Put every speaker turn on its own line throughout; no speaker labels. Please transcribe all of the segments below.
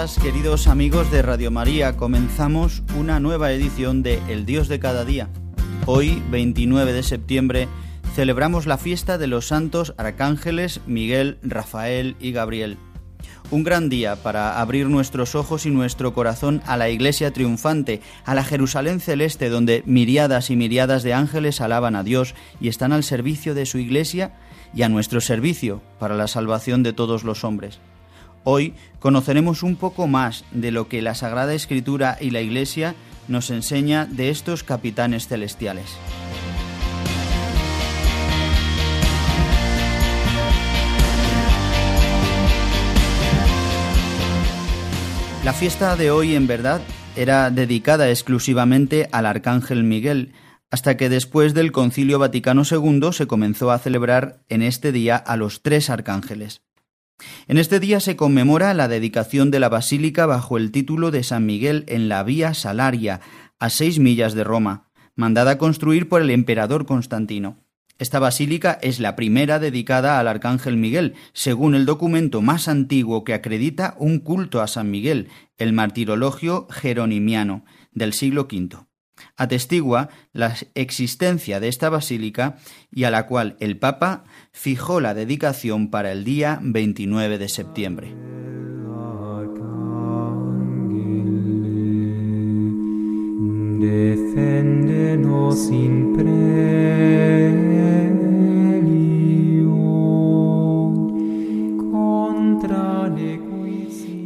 Queridos amigos de Radio María. Comenzamos una nueva edición de El Dios de cada día. Hoy, 29 de septiembre, celebramos la fiesta de los santos arcángeles Miguel, Rafael y Gabriel. Un gran día para abrir nuestros ojos y nuestro corazón a la iglesia triunfante, a la Jerusalén celeste donde miriadas y miriadas de ángeles alaban a Dios y están al servicio de su iglesia y a nuestro servicio para la salvación de todos los hombres. Hoy conoceremos un poco más de lo que la Sagrada Escritura y la Iglesia nos enseña de estos capitanes celestiales. La fiesta de hoy, en verdad, era dedicada exclusivamente al Arcángel Miguel, hasta que después del Concilio Vaticano II se comenzó a celebrar en este día a los tres arcángeles. En este día se conmemora la dedicación de la basílica bajo el título de San Miguel en la Vía Salaria, a seis millas de Roma, mandada construir por el emperador Constantino. Esta basílica es la primera dedicada al arcángel Miguel, según el documento más antiguo que acredita un culto a San Miguel, el martirologio jeronimiano, del siglo V atestigua la existencia de esta basílica y a la cual el Papa fijó la dedicación para el día 29 de septiembre.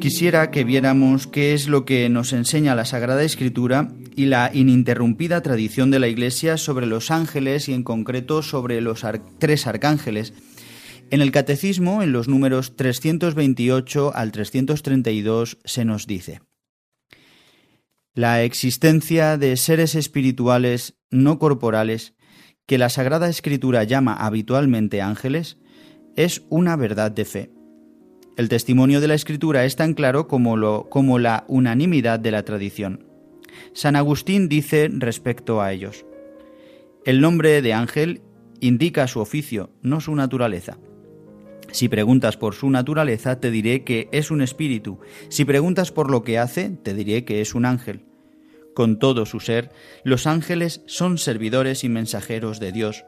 Quisiera que viéramos qué es lo que nos enseña la Sagrada Escritura y la ininterrumpida tradición de la Iglesia sobre los ángeles y en concreto sobre los tres arcángeles. En el Catecismo, en los números 328 al 332, se nos dice, La existencia de seres espirituales no corporales, que la Sagrada Escritura llama habitualmente ángeles, es una verdad de fe. El testimonio de la Escritura es tan claro como, la unanimidad de la tradición. San Agustín dice respecto a ellos, el nombre de ángel indica su oficio, no su naturaleza. Si preguntas por su naturaleza, te diré que es un espíritu. Si preguntas por lo que hace, te diré que es un ángel. Con todo su ser, los ángeles son servidores y mensajeros de Dios,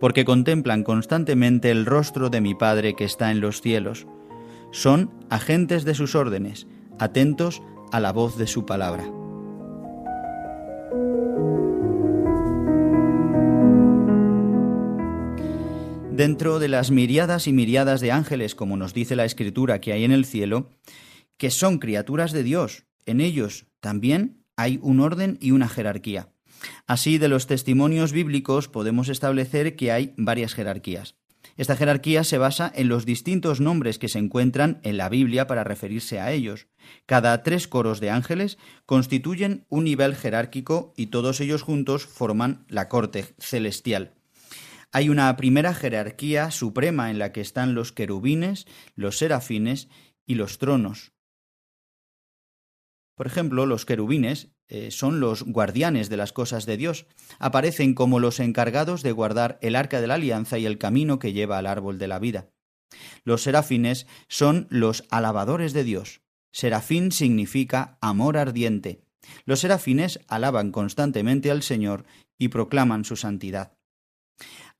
porque contemplan constantemente el rostro de mi Padre que está en los cielos. Son agentes de sus órdenes, atentos a la voz de su palabra. Dentro de las miriadas y miriadas de ángeles, como nos dice la Escritura que hay en el cielo, que son criaturas de Dios, en ellos también hay un orden y una jerarquía. Así, de los testimonios bíblicos podemos establecer que hay varias jerarquías. Esta jerarquía se basa en los distintos nombres que se encuentran en la Biblia para referirse a ellos. Cada tres coros de ángeles constituyen un nivel jerárquico y todos ellos juntos forman la corte celestial. Hay una primera jerarquía suprema en la que están los querubines, los serafines y los tronos. Por ejemplo, los querubines eh, son los guardianes de las cosas de Dios. Aparecen como los encargados de guardar el arca de la alianza y el camino que lleva al árbol de la vida. Los serafines son los alabadores de Dios. Serafín significa amor ardiente. Los serafines alaban constantemente al Señor y proclaman su santidad.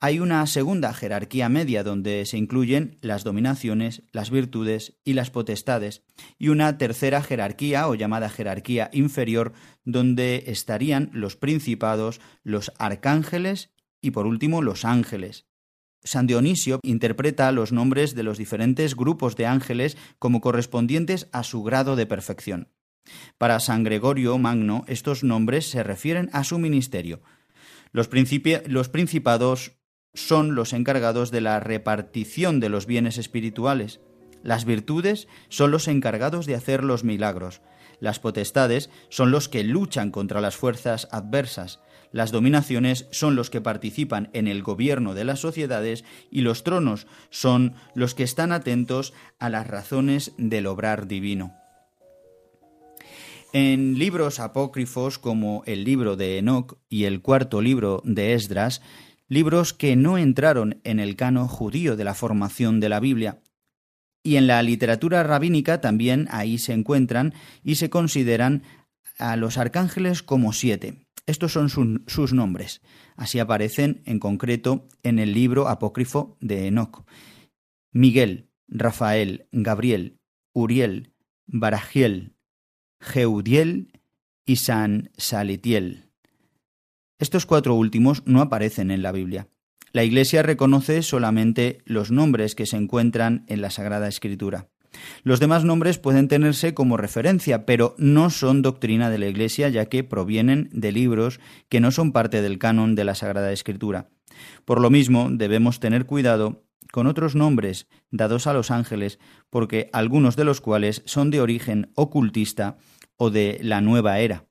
Hay una segunda jerarquía media donde se incluyen las dominaciones, las virtudes y las potestades, y una tercera jerarquía o llamada jerarquía inferior donde estarían los principados, los arcángeles y por último los ángeles. San Dionisio interpreta los nombres de los diferentes grupos de ángeles como correspondientes a su grado de perfección. Para San Gregorio Magno, estos nombres se refieren a su ministerio. Los, los principados son los encargados de la repartición de los bienes espirituales. Las virtudes son los encargados de hacer los milagros. Las potestades son los que luchan contra las fuerzas adversas. Las dominaciones son los que participan en el gobierno de las sociedades y los tronos son los que están atentos a las razones del obrar divino. En libros apócrifos como el libro de Enoch y el cuarto libro de Esdras, libros que no entraron en el cano judío de la formación de la Biblia, y en la literatura rabínica también ahí se encuentran y se consideran a los arcángeles como siete. Estos son sus nombres. Así aparecen en concreto en el libro apócrifo de Enoch. Miguel, Rafael, Gabriel, Uriel, Barajiel, Jeudiel y San Salitiel. Estos cuatro últimos no aparecen en la Biblia. La Iglesia reconoce solamente los nombres que se encuentran en la Sagrada Escritura. Los demás nombres pueden tenerse como referencia, pero no son doctrina de la Iglesia ya que provienen de libros que no son parte del canon de la Sagrada Escritura. Por lo mismo, debemos tener cuidado con otros nombres dados a los ángeles, porque algunos de los cuales son de origen ocultista o de la nueva era.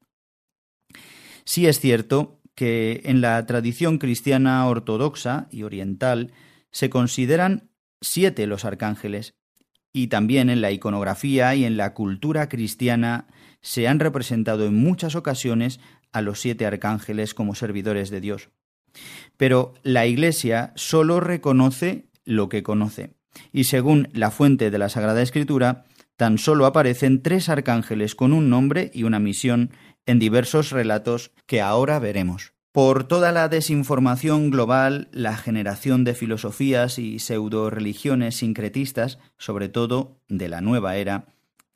Sí es cierto que en la tradición cristiana ortodoxa y oriental se consideran siete los arcángeles, y también en la iconografía y en la cultura cristiana se han representado en muchas ocasiones a los siete arcángeles como servidores de Dios. Pero la Iglesia sólo reconoce lo que conoce, y según la fuente de la Sagrada Escritura, tan solo aparecen tres arcángeles con un nombre y una misión en diversos relatos que ahora veremos. Por toda la desinformación global, la generación de filosofías y pseudo-religiones sincretistas, sobre todo de la nueva era,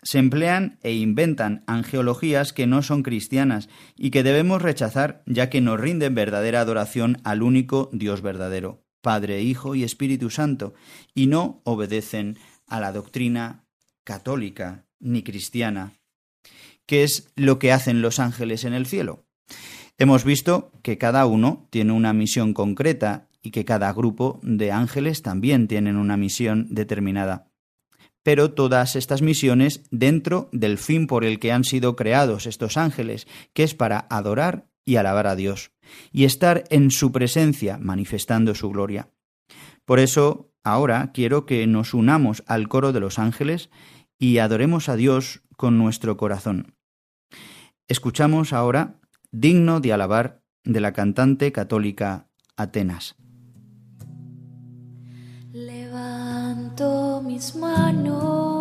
se emplean e inventan angeologías que no son cristianas y que debemos rechazar ya que nos rinden verdadera adoración al único Dios verdadero, Padre, Hijo y Espíritu Santo, y no obedecen a la doctrina católica ni cristiana. ¿Qué es lo que hacen los ángeles en el cielo? Hemos visto que cada uno tiene una misión concreta y que cada grupo de ángeles también tienen una misión determinada. Pero todas estas misiones dentro del fin por el que han sido creados estos ángeles, que es para adorar y alabar a Dios, y estar en su presencia manifestando su gloria. Por eso, ahora quiero que nos unamos al coro de los ángeles y adoremos a Dios con nuestro corazón. Escuchamos ahora digno de alabar de la cantante católica Atenas.
Levanto mis manos,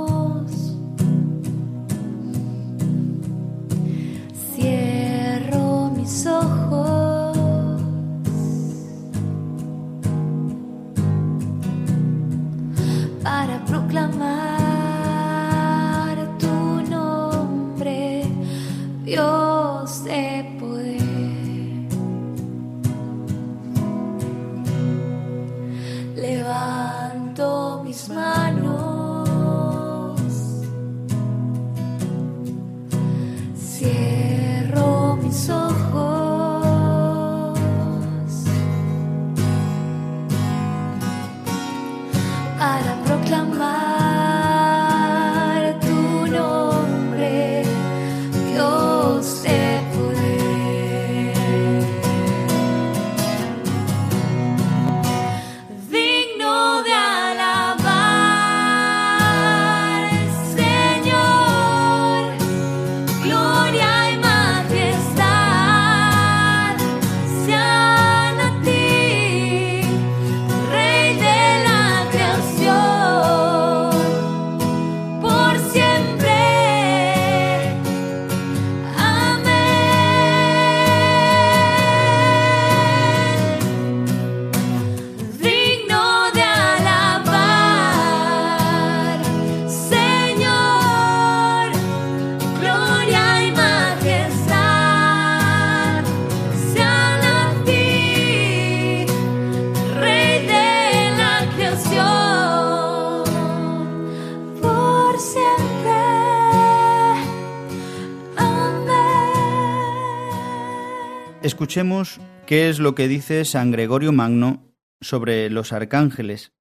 Escuchemos qué es lo que dice San Gregorio Magno sobre los arcángeles.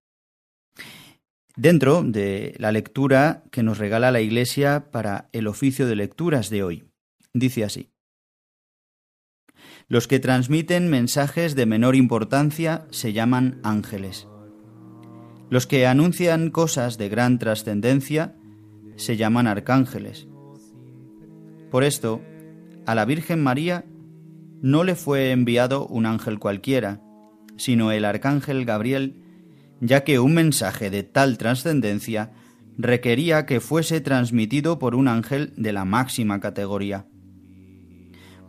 Dentro de la lectura que nos regala la Iglesia para el oficio de lecturas de hoy. Dice así. Los que transmiten mensajes de menor importancia se llaman ángeles. Los que anuncian cosas de gran trascendencia se llaman arcángeles. Por esto, a la Virgen María no le fue enviado un ángel cualquiera, sino el arcángel Gabriel, ya que un mensaje de tal trascendencia requería que fuese transmitido por un ángel de la máxima categoría.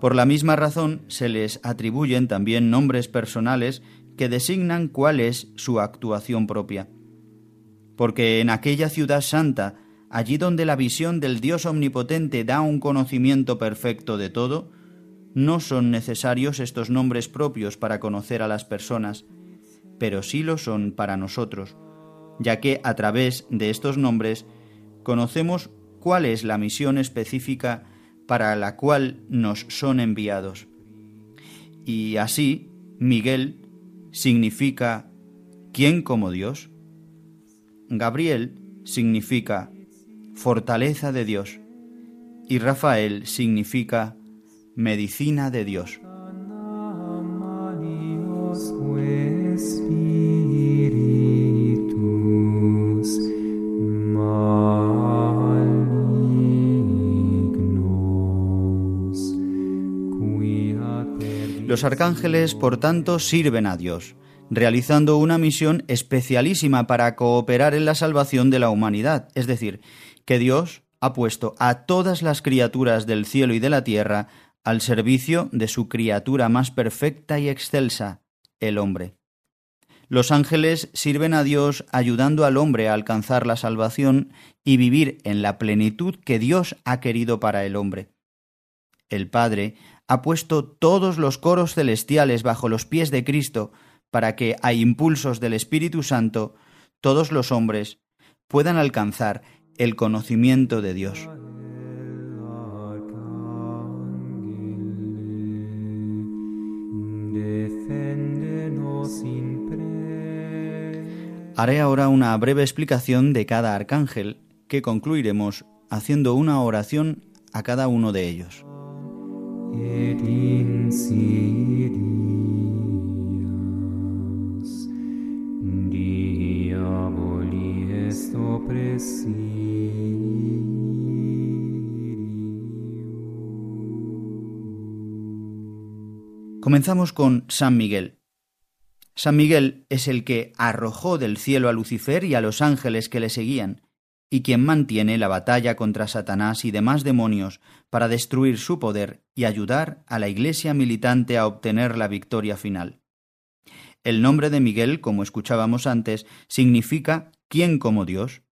Por la misma razón se les atribuyen también nombres personales que designan cuál es su actuación propia. Porque en aquella ciudad santa, allí donde la visión del Dios omnipotente da un conocimiento perfecto de todo, no son necesarios estos nombres propios para conocer a las personas, pero sí lo son para nosotros, ya que a través de estos nombres conocemos cuál es la misión específica para la cual nos son enviados. Y así, Miguel significa ¿quién como Dios? Gabriel significa fortaleza de Dios y Rafael significa medicina de Dios. Los arcángeles, por tanto, sirven a Dios, realizando una misión especialísima para cooperar en la salvación de la humanidad, es decir, que Dios ha puesto a todas las criaturas del cielo y de la tierra al servicio de su criatura más perfecta y excelsa, el hombre. Los ángeles sirven a Dios ayudando al hombre a alcanzar la salvación y vivir en la plenitud que Dios ha querido para el hombre. El Padre ha puesto todos los coros celestiales bajo los pies de Cristo para que, a impulsos del Espíritu Santo, todos los hombres puedan alcanzar el conocimiento de Dios. Haré ahora una breve explicación de cada arcángel que concluiremos haciendo una oración a cada uno de ellos. Comenzamos con San Miguel. San Miguel es el que arrojó del cielo a Lucifer y a los ángeles que le seguían, y quien mantiene la batalla contra Satanás y demás demonios para destruir su poder y ayudar a la Iglesia militante a obtener la victoria final. El nombre de Miguel, como escuchábamos antes, significa ¿quién como Dios?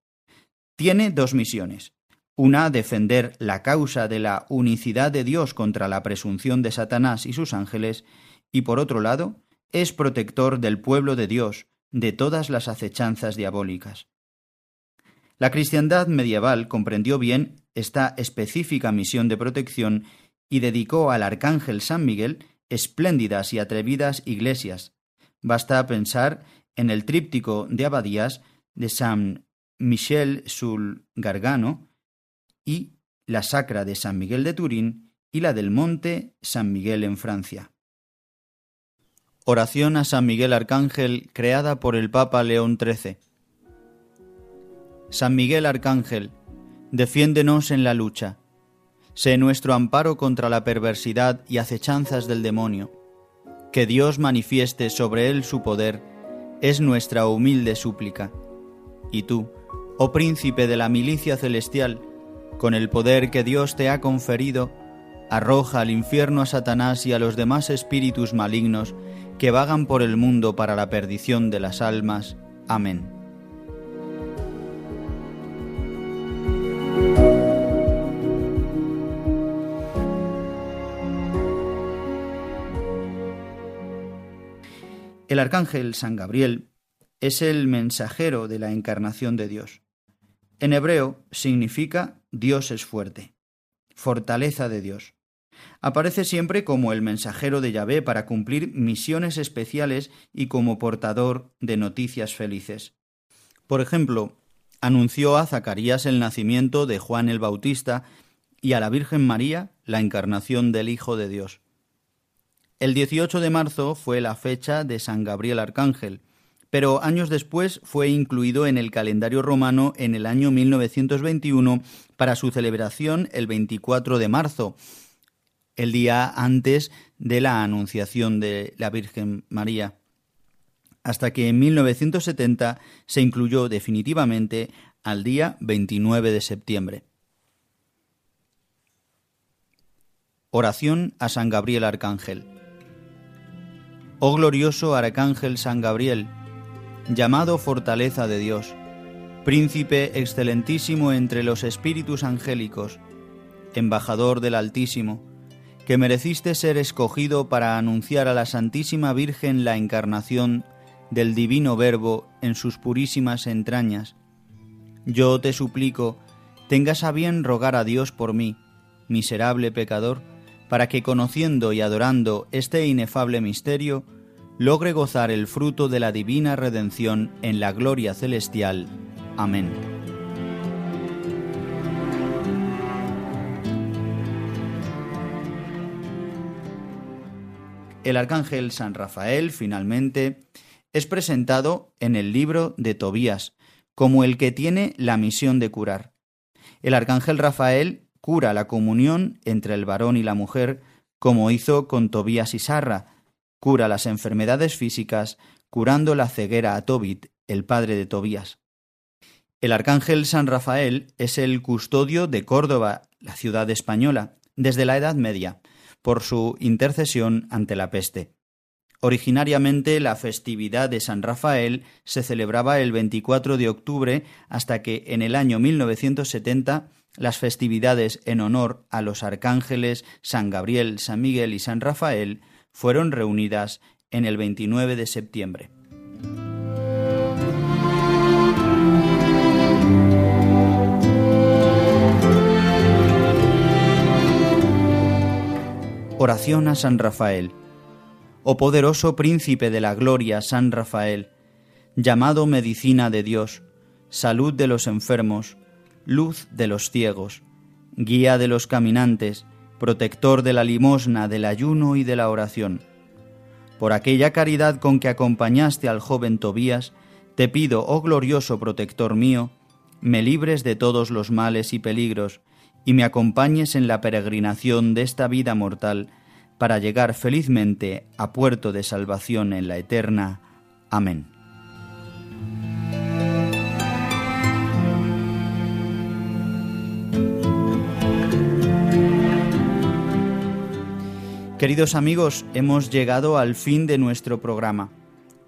Tiene dos misiones. Una, defender la causa de la unicidad de Dios contra la presunción de Satanás y sus ángeles, y por otro lado, es protector del pueblo de Dios de todas las acechanzas diabólicas. La cristiandad medieval comprendió bien esta específica misión de protección y dedicó al arcángel San Miguel espléndidas y atrevidas iglesias. Basta pensar en el tríptico de abadías de San Michel sul Gargano y la sacra de San Miguel de Turín y la del monte San Miguel en Francia. Oración a San Miguel Arcángel creada por el Papa León XIII. San Miguel Arcángel, defiéndonos en la lucha. Sé nuestro amparo contra la perversidad y acechanzas del demonio. Que Dios manifieste sobre él su poder es nuestra humilde súplica. Y tú, oh príncipe de la milicia celestial, con el poder que Dios te ha conferido, arroja al infierno a Satanás y a los demás espíritus malignos que vagan por el mundo para la perdición de las almas. Amén. El arcángel San Gabriel es el mensajero de la encarnación de Dios. En hebreo significa Dios es fuerte, fortaleza de Dios. Aparece siempre como el mensajero de Yahvé para cumplir misiones especiales y como portador de noticias felices. Por ejemplo, anunció a Zacarías el nacimiento de Juan el Bautista y a la Virgen María la encarnación del Hijo de Dios. El 18 de marzo fue la fecha de San Gabriel Arcángel, pero años después fue incluido en el calendario romano en el año 1921 para su celebración el 24 de marzo, el día antes de la Anunciación de la Virgen María, hasta que en 1970 se incluyó definitivamente al día 29 de septiembre. Oración a San Gabriel Arcángel. Oh glorioso Arcángel San Gabriel, llamado fortaleza de Dios, príncipe excelentísimo entre los espíritus angélicos, embajador del Altísimo, que mereciste ser escogido para anunciar a la Santísima Virgen la encarnación del Divino Verbo en sus purísimas entrañas. Yo te suplico, tengas a bien rogar a Dios por mí, miserable pecador, para que conociendo y adorando este inefable misterio, logre gozar el fruto de la divina redención en la gloria celestial. Amén. El arcángel San Rafael, finalmente, es presentado en el libro de Tobías como el que tiene la misión de curar. El arcángel Rafael cura la comunión entre el varón y la mujer, como hizo con Tobías y Sarra, cura las enfermedades físicas, curando la ceguera a Tobit, el padre de Tobías. El arcángel San Rafael es el custodio de Córdoba, la ciudad española, desde la Edad Media, por su intercesión ante la peste. Originariamente la festividad de San Rafael se celebraba el 24 de octubre hasta que en el año 1970 las festividades en honor a los arcángeles San Gabriel, San Miguel y San Rafael fueron reunidas en el 29 de septiembre. Oración a San Rafael. Oh poderoso príncipe de la gloria, San Rafael, llamado medicina de Dios, salud de los enfermos, luz de los ciegos, guía de los caminantes, protector de la limosna, del ayuno y de la oración. Por aquella caridad con que acompañaste al joven Tobías, te pido, oh glorioso protector mío, me libres de todos los males y peligros, y me acompañes en la peregrinación de esta vida mortal, para llegar felizmente a puerto de salvación en la eterna. Amén. Queridos amigos, hemos llegado al fin de nuestro programa.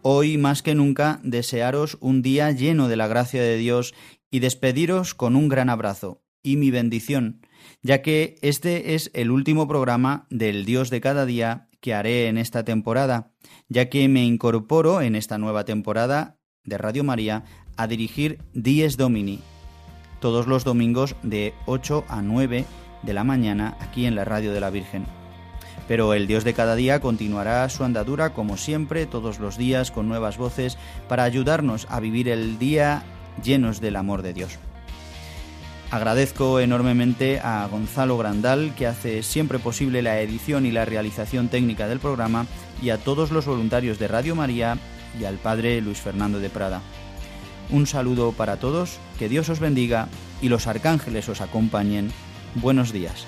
Hoy más que nunca desearos un día lleno de la gracia de Dios y despediros con un gran abrazo y mi bendición, ya que este es el último programa del Dios de cada día que haré en esta temporada, ya que me incorporo en esta nueva temporada de Radio María a dirigir Dies Domini, todos los domingos de 8 a 9 de la mañana aquí en la Radio de la Virgen. Pero el Dios de cada día continuará su andadura como siempre, todos los días, con nuevas voces, para ayudarnos a vivir el día llenos del amor de Dios. Agradezco enormemente a Gonzalo Grandal, que hace siempre posible la edición y la realización técnica del programa, y a todos los voluntarios de Radio María y al Padre Luis Fernando de Prada. Un saludo para todos, que Dios os bendiga y los arcángeles os acompañen. Buenos días.